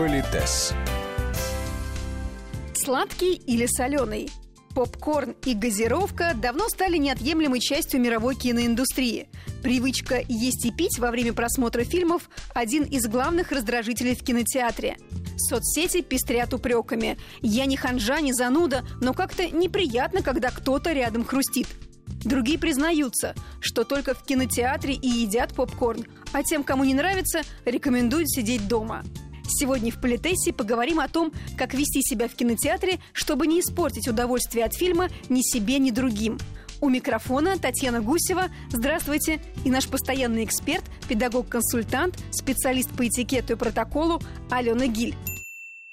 Политес. Сладкий или соленый? Попкорн и газировка давно стали неотъемлемой частью мировой киноиндустрии. Привычка есть и пить во время просмотра фильмов – один из главных раздражителей в кинотеатре. Соцсети пестрят упреками. Я не ханжа, не зануда, но как-то неприятно, когда кто-то рядом хрустит. Другие признаются, что только в кинотеатре и едят попкорн, а тем, кому не нравится, рекомендуют сидеть дома. Сегодня в Политессе поговорим о том, как вести себя в кинотеатре, чтобы не испортить удовольствие от фильма ни себе, ни другим. У микрофона Татьяна Гусева. Здравствуйте. И наш постоянный эксперт, педагог-консультант, специалист по этикету и протоколу Алена Гиль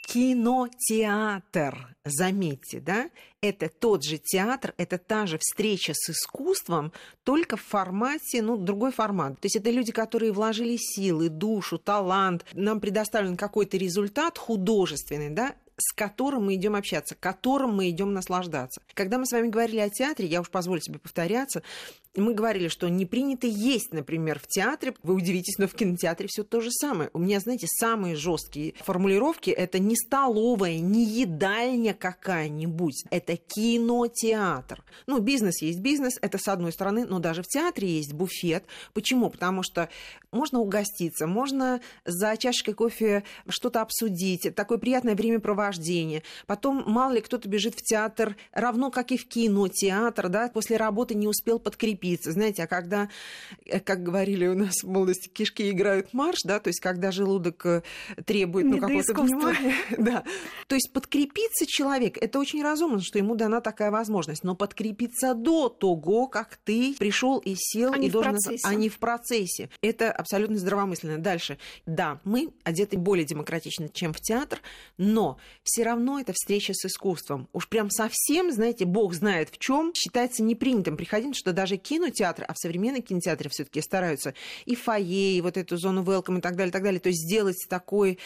кинотеатр, заметьте, да, это тот же театр, это та же встреча с искусством, только в формате, ну, другой формат. То есть это люди, которые вложили силы, душу, талант, нам предоставлен какой-то результат художественный, да, с которым мы идем общаться, которым мы идем наслаждаться. Когда мы с вами говорили о театре, я уж позволю себе повторяться, мы говорили, что не принято есть, например, в театре. Вы удивитесь, но в кинотеатре все то же самое. У меня, знаете, самые жесткие формулировки это не столовая, не едальня какая-нибудь. Это кинотеатр. Ну, бизнес есть бизнес, это с одной стороны, но даже в театре есть буфет. Почему? Потому что можно угоститься, можно за чашкой кофе что-то обсудить, такое приятное времяпровождение. Потом, мало ли, кто-то бежит в театр, равно как и в кинотеатр, да, после работы не успел подкрепить пицца. Знаете, а когда, э, как говорили у нас в молодости, кишки играют марш, да, то есть когда желудок э, требует ну, какого-то внимания. Да. То есть подкрепиться человек, это очень разумно, что ему дана такая возможность, но подкрепиться до того, как ты пришел и сел, а и должен... Процессе. А не в процессе. Это абсолютно здравомысленно. Дальше. Да, мы одеты более демократично, чем в театр, но все равно это встреча с искусством. Уж прям совсем, знаете, бог знает в чем, считается непринятым приходить, что даже кинотеатры, а в современном кинотеатре все-таки стараются и фойе, и вот эту зону welcome и так далее, и так далее. То есть сделать такой,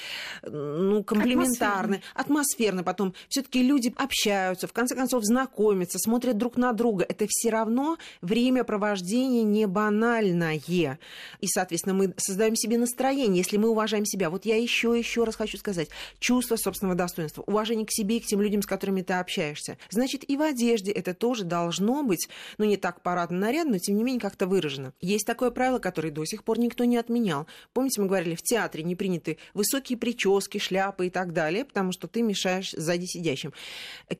ну, комплементарный, атмосферный. Потом все-таки люди общаются, в конце концов знакомятся, смотрят друг на друга. Это все равно времяпровождение не банальное. И, соответственно, мы создаем себе настроение, если мы уважаем себя. Вот я еще еще раз хочу сказать, чувство собственного достоинства, уважение к себе и к тем людям, с которыми ты общаешься. Значит, и в одежде это тоже должно быть, ну, не так парадно нарядно, но тем не менее как-то выражено. Есть такое правило, которое до сих пор никто не отменял. Помните, мы говорили, в театре не приняты высокие прически, шляпы и так далее, потому что ты мешаешь сзади сидящим.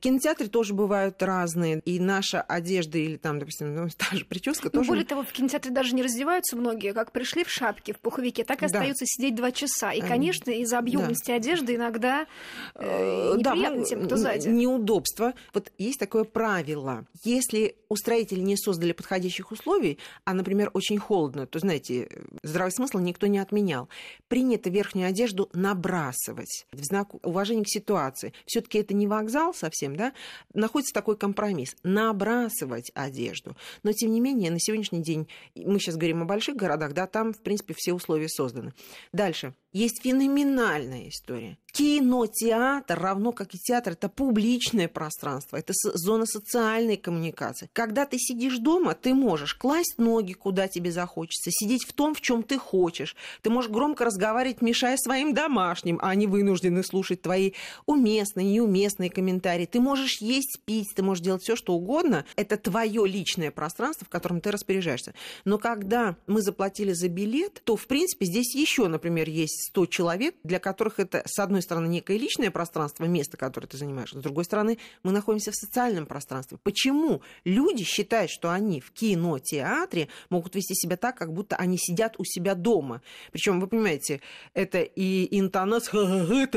Кинотеатры тоже бывают разные, и наша одежда или там, допустим, ну, та же прическа тоже... Более того, в кинотеатре даже не раздеваются многие, как пришли в шапке, в пуховике, так и да. остаются сидеть два часа. И, конечно, из-за объемности да. одежды иногда э, неприятно да, тем, кто сзади. Неудобство. Вот есть такое правило. Если устроители не создали подходящих условий, а, например, очень холодно, то, знаете, здравый смысл никто не отменял. Принято верхнюю одежду набрасывать в знак уважения к ситуации. все таки это не вокзал совсем, да? Находится такой компромисс. Набрасывать одежду. Но, тем не менее, на сегодняшний день, мы сейчас говорим о больших городах, да, там, в принципе, все условия созданы. Дальше. Есть феноменальная история. Кинотеатр, равно как и театр, это публичное пространство, это зона социальной коммуникации. Когда ты сидишь дома, ты можешь класть ноги, куда тебе захочется, сидеть в том, в чем ты хочешь. Ты можешь громко разговаривать, мешая своим домашним, а они вынуждены слушать твои уместные, неуместные комментарии. Ты можешь есть, пить, ты можешь делать все, что угодно. Это твое личное пространство, в котором ты распоряжаешься. Но когда мы заплатили за билет, то, в принципе, здесь еще, например, есть 100 человек, для которых это, с одной стороны, некое личное пространство, место, которое ты занимаешь, с другой стороны, мы находимся в социальном пространстве. Почему люди считают, что они в кинотеатре могут вести себя так, как будто они сидят у себя дома? Причем, вы понимаете, это и интонация,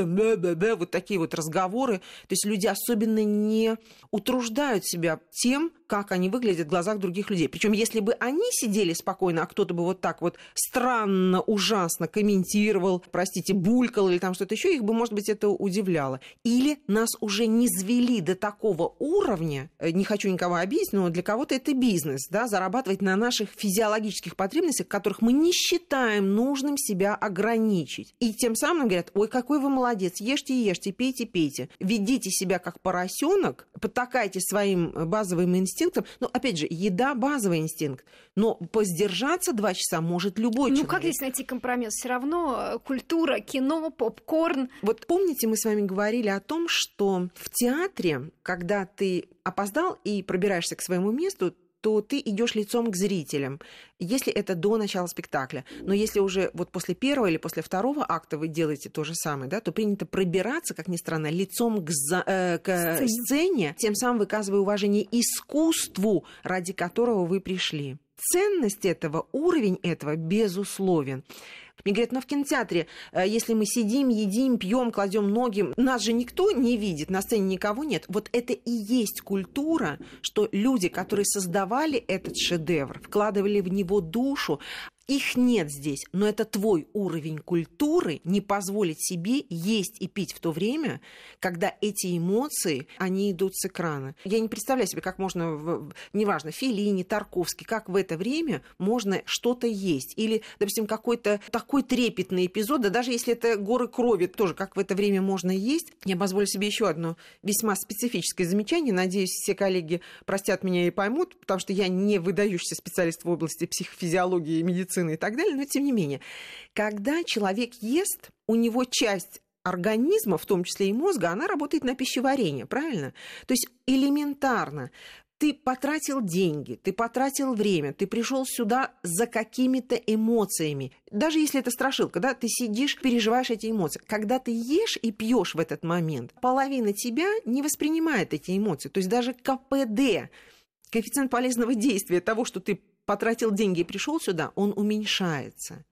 да, вот такие вот разговоры. То есть люди особенно не утруждают себя тем, как они выглядят в глазах других людей. Причем, если бы они сидели спокойно, а кто-то бы вот так вот странно, ужасно комментировал, простите, булькал или там что-то еще, их бы, может быть, это удивляло. Или нас уже не звели до такого уровня, э, не хочу никого обидеть, но для кого-то это бизнес, да, зарабатывать на наших физиологических потребностях, которых мы не считаем нужным себя ограничить. И тем самым говорят, ой, какой вы молодец, ешьте, ешьте, пейте, пейте. Ведите себя как поросенок, потакайте своим базовым инстинктам, инстинктам. Но, опять же, еда – базовый инстинкт. Но поздержаться два часа может любой ну, человек. Ну, как здесь найти компромисс? Все равно э, культура, кино, попкорн. Вот помните, мы с вами говорили о том, что в театре, когда ты опоздал и пробираешься к своему месту, то ты идешь лицом к зрителям, если это до начала спектакля. Но если уже вот после первого или после второго акта вы делаете то же самое, да, то принято пробираться, как ни странно, лицом к, за, э, к сцене. сцене, тем самым выказывая уважение искусству, ради которого вы пришли. Ценность этого, уровень этого безусловен. Мне говорят, ну в кинотеатре, э, если мы сидим, едим, пьем, кладем ноги, нас же никто не видит, на сцене никого нет. Вот это и есть культура, что люди, которые создавали этот шедевр, вкладывали в него душу, их нет здесь, но это твой уровень культуры не позволить себе есть и пить в то время, когда эти эмоции, они идут с экрана. Я не представляю себе, как можно, неважно, Филини, Тарковский, как в это время можно что-то есть. Или, допустим, какой-то такой трепетный эпизод, да даже если это горы крови, тоже как в это время можно есть. Я позволю себе еще одно весьма специфическое замечание. Надеюсь, все коллеги простят меня и поймут, потому что я не выдающийся специалист в области психофизиологии и медицины, медицины и так далее, но тем не менее, когда человек ест, у него часть организма, в том числе и мозга, она работает на пищеварение, правильно? То есть элементарно ты потратил деньги, ты потратил время, ты пришел сюда за какими-то эмоциями. Даже если это страшилка, да, ты сидишь, переживаешь эти эмоции. Когда ты ешь и пьешь в этот момент, половина тебя не воспринимает эти эмоции. То есть даже КПД, коэффициент полезного действия того, что ты потратил деньги и пришел сюда, он уменьшается.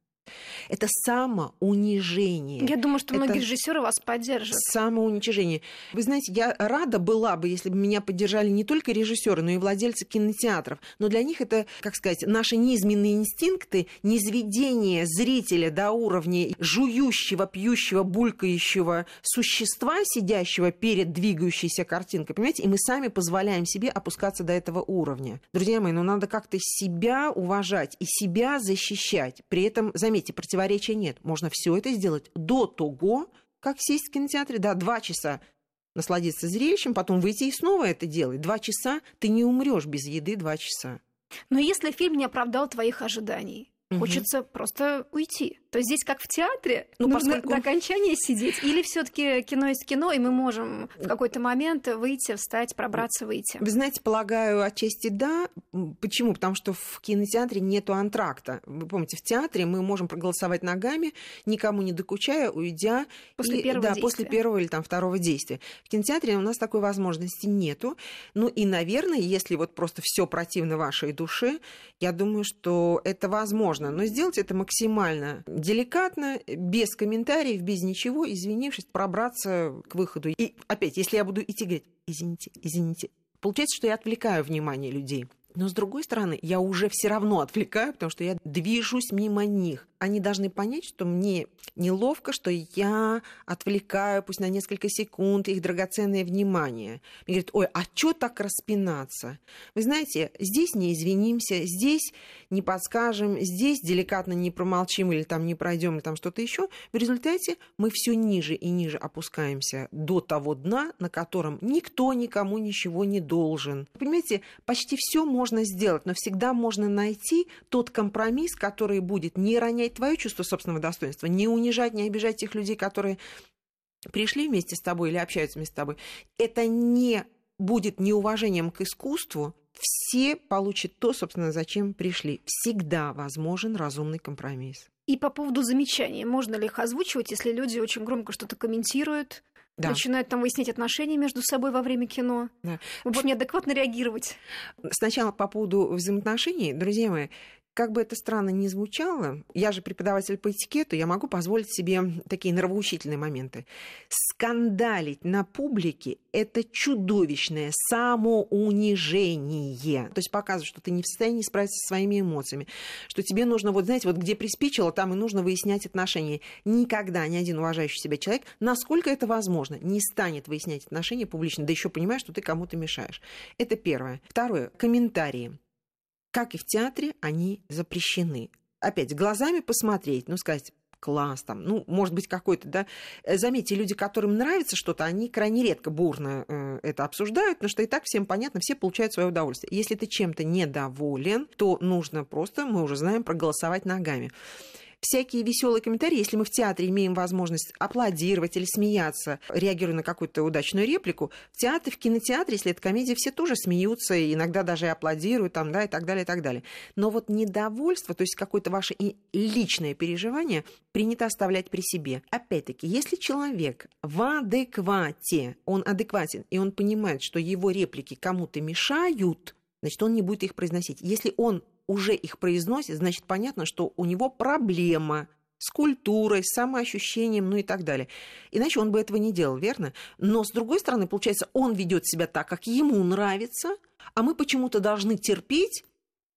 Это самоунижение. Я думаю, что это многие режиссеры вас поддержат. Самоуничижение. Вы знаете, я рада была бы, если бы меня поддержали не только режиссеры, но и владельцы кинотеатров. Но для них это, как сказать, наши низменные инстинкты, низведение зрителя до уровня жующего, пьющего, булькающего существа, сидящего перед двигающейся картинкой. Понимаете? И мы сами позволяем себе опускаться до этого уровня. Друзья мои, ну надо как-то себя уважать и себя защищать. При этом, заметьте, заметьте, противоречия нет. Можно все это сделать до того, как сесть в кинотеатре, да, два часа насладиться зрелищем, потом выйти и снова это делать. Два часа ты не умрешь без еды два часа. Но если фильм не оправдал твоих ожиданий, угу. хочется просто уйти. То есть здесь как в театре, ну, нужно поскольку... до окончания сидеть, или все таки кино есть кино, и мы можем в какой-то момент выйти, встать, пробраться, выйти? Вы знаете, полагаю, отчасти да. Почему? Потому что в кинотеатре нету антракта. Вы помните, в театре мы можем проголосовать ногами, никому не докучая, уйдя. После и, первого Да, действия. после первого или там второго действия. В кинотеатре у нас такой возможности нету. Ну и, наверное, если вот просто все противно вашей душе, я думаю, что это возможно. Но сделать это максимально деликатно, без комментариев, без ничего, извинившись, пробраться к выходу. И опять, если я буду идти говорить, извините, извините, получается, что я отвлекаю внимание людей. Но с другой стороны, я уже все равно отвлекаю, потому что я движусь мимо них они должны понять, что мне неловко, что я отвлекаю, пусть на несколько секунд, их драгоценное внимание. Мне говорят, ой, а что так распинаться? Вы знаете, здесь не извинимся, здесь не подскажем, здесь деликатно не промолчим или там не пройдем, или там что-то еще. В результате мы все ниже и ниже опускаемся до того дна, на котором никто никому ничего не должен. Понимаете, почти все можно сделать, но всегда можно найти тот компромисс, который будет не ронять твое чувство собственного достоинства, не унижать, не обижать тех людей, которые пришли вместе с тобой или общаются вместе с тобой. Это не будет неуважением к искусству, все получат то, собственно, зачем пришли. Всегда возможен разумный компромисс. И по поводу замечаний, можно ли их озвучивать, если люди очень громко что-то комментируют, да. начинают там выяснять отношения между собой во время кино. Да. В общем, неадекватно реагировать. Сначала по поводу взаимоотношений, друзья мои, как бы это странно ни звучало, я же преподаватель по этикету, я могу позволить себе такие нравоучительные моменты. Скандалить на публике – это чудовищное самоунижение. То есть показывать, что ты не в состоянии справиться со своими эмоциями, что тебе нужно, вот знаете, вот где приспичило, там и нужно выяснять отношения. Никогда ни один уважающий себя человек, насколько это возможно, не станет выяснять отношения публично, да еще понимая, что ты кому-то мешаешь. Это первое. Второе. Комментарии как и в театре, они запрещены. Опять, глазами посмотреть, ну, сказать, класс, там, ну, может быть, какой-то, да. Э, заметьте, люди, которым нравится что-то, они крайне редко бурно э, это обсуждают, потому что и так всем понятно, все получают свое удовольствие. Если ты чем-то недоволен, то нужно просто, мы уже знаем, проголосовать ногами всякие веселые комментарии, если мы в театре имеем возможность аплодировать или смеяться, реагируя на какую-то удачную реплику, в театре, в кинотеатре, если это комедия, все тоже смеются, и иногда даже и аплодируют, там, да, и так далее, и так далее. Но вот недовольство, то есть какое-то ваше личное переживание, принято оставлять при себе. Опять-таки, если человек в адеквате, он адекватен, и он понимает, что его реплики кому-то мешают, значит, он не будет их произносить. Если он уже их произносит, значит, понятно, что у него проблема с культурой, с самоощущением, ну и так далее. Иначе он бы этого не делал, верно? Но, с другой стороны, получается, он ведет себя так, как ему нравится, а мы почему-то должны терпеть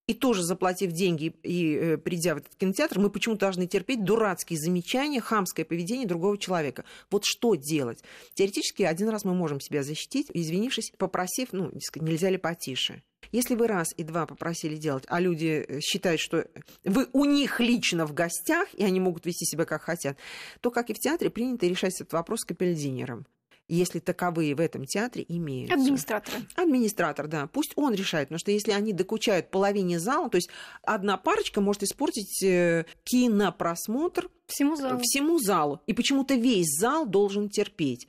и тоже заплатив деньги и э, придя в этот кинотеатр, мы почему-то должны терпеть дурацкие замечания, хамское поведение другого человека. Вот что делать? Теоретически один раз мы можем себя защитить, извинившись, попросив, ну, нельзя ли потише. Если вы раз и два попросили делать, а люди э, считают, что вы у них лично в гостях, и они могут вести себя как хотят, то, как и в театре, принято решать этот вопрос капельдинером если таковые в этом театре имеются. Администратор. Администратор, да. Пусть он решает, потому что если они докучают половине зала, то есть одна парочка может испортить э, кинопросмотр всему залу. Всему залу. И почему-то весь зал должен терпеть.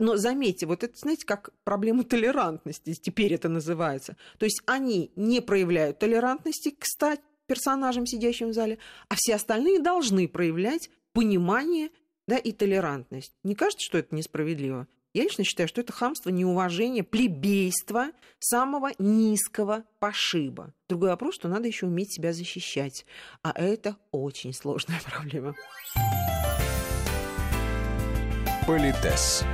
Но заметьте, вот это, знаете, как проблема толерантности, теперь это называется. То есть они не проявляют толерантности к стать персонажам, сидящим в зале, а все остальные должны проявлять понимание да, и толерантность. Не кажется, что это несправедливо? Я лично считаю, что это хамство, неуважение, плебейство самого низкого пошиба. Другой вопрос, что надо еще уметь себя защищать. А это очень сложная проблема. Политес.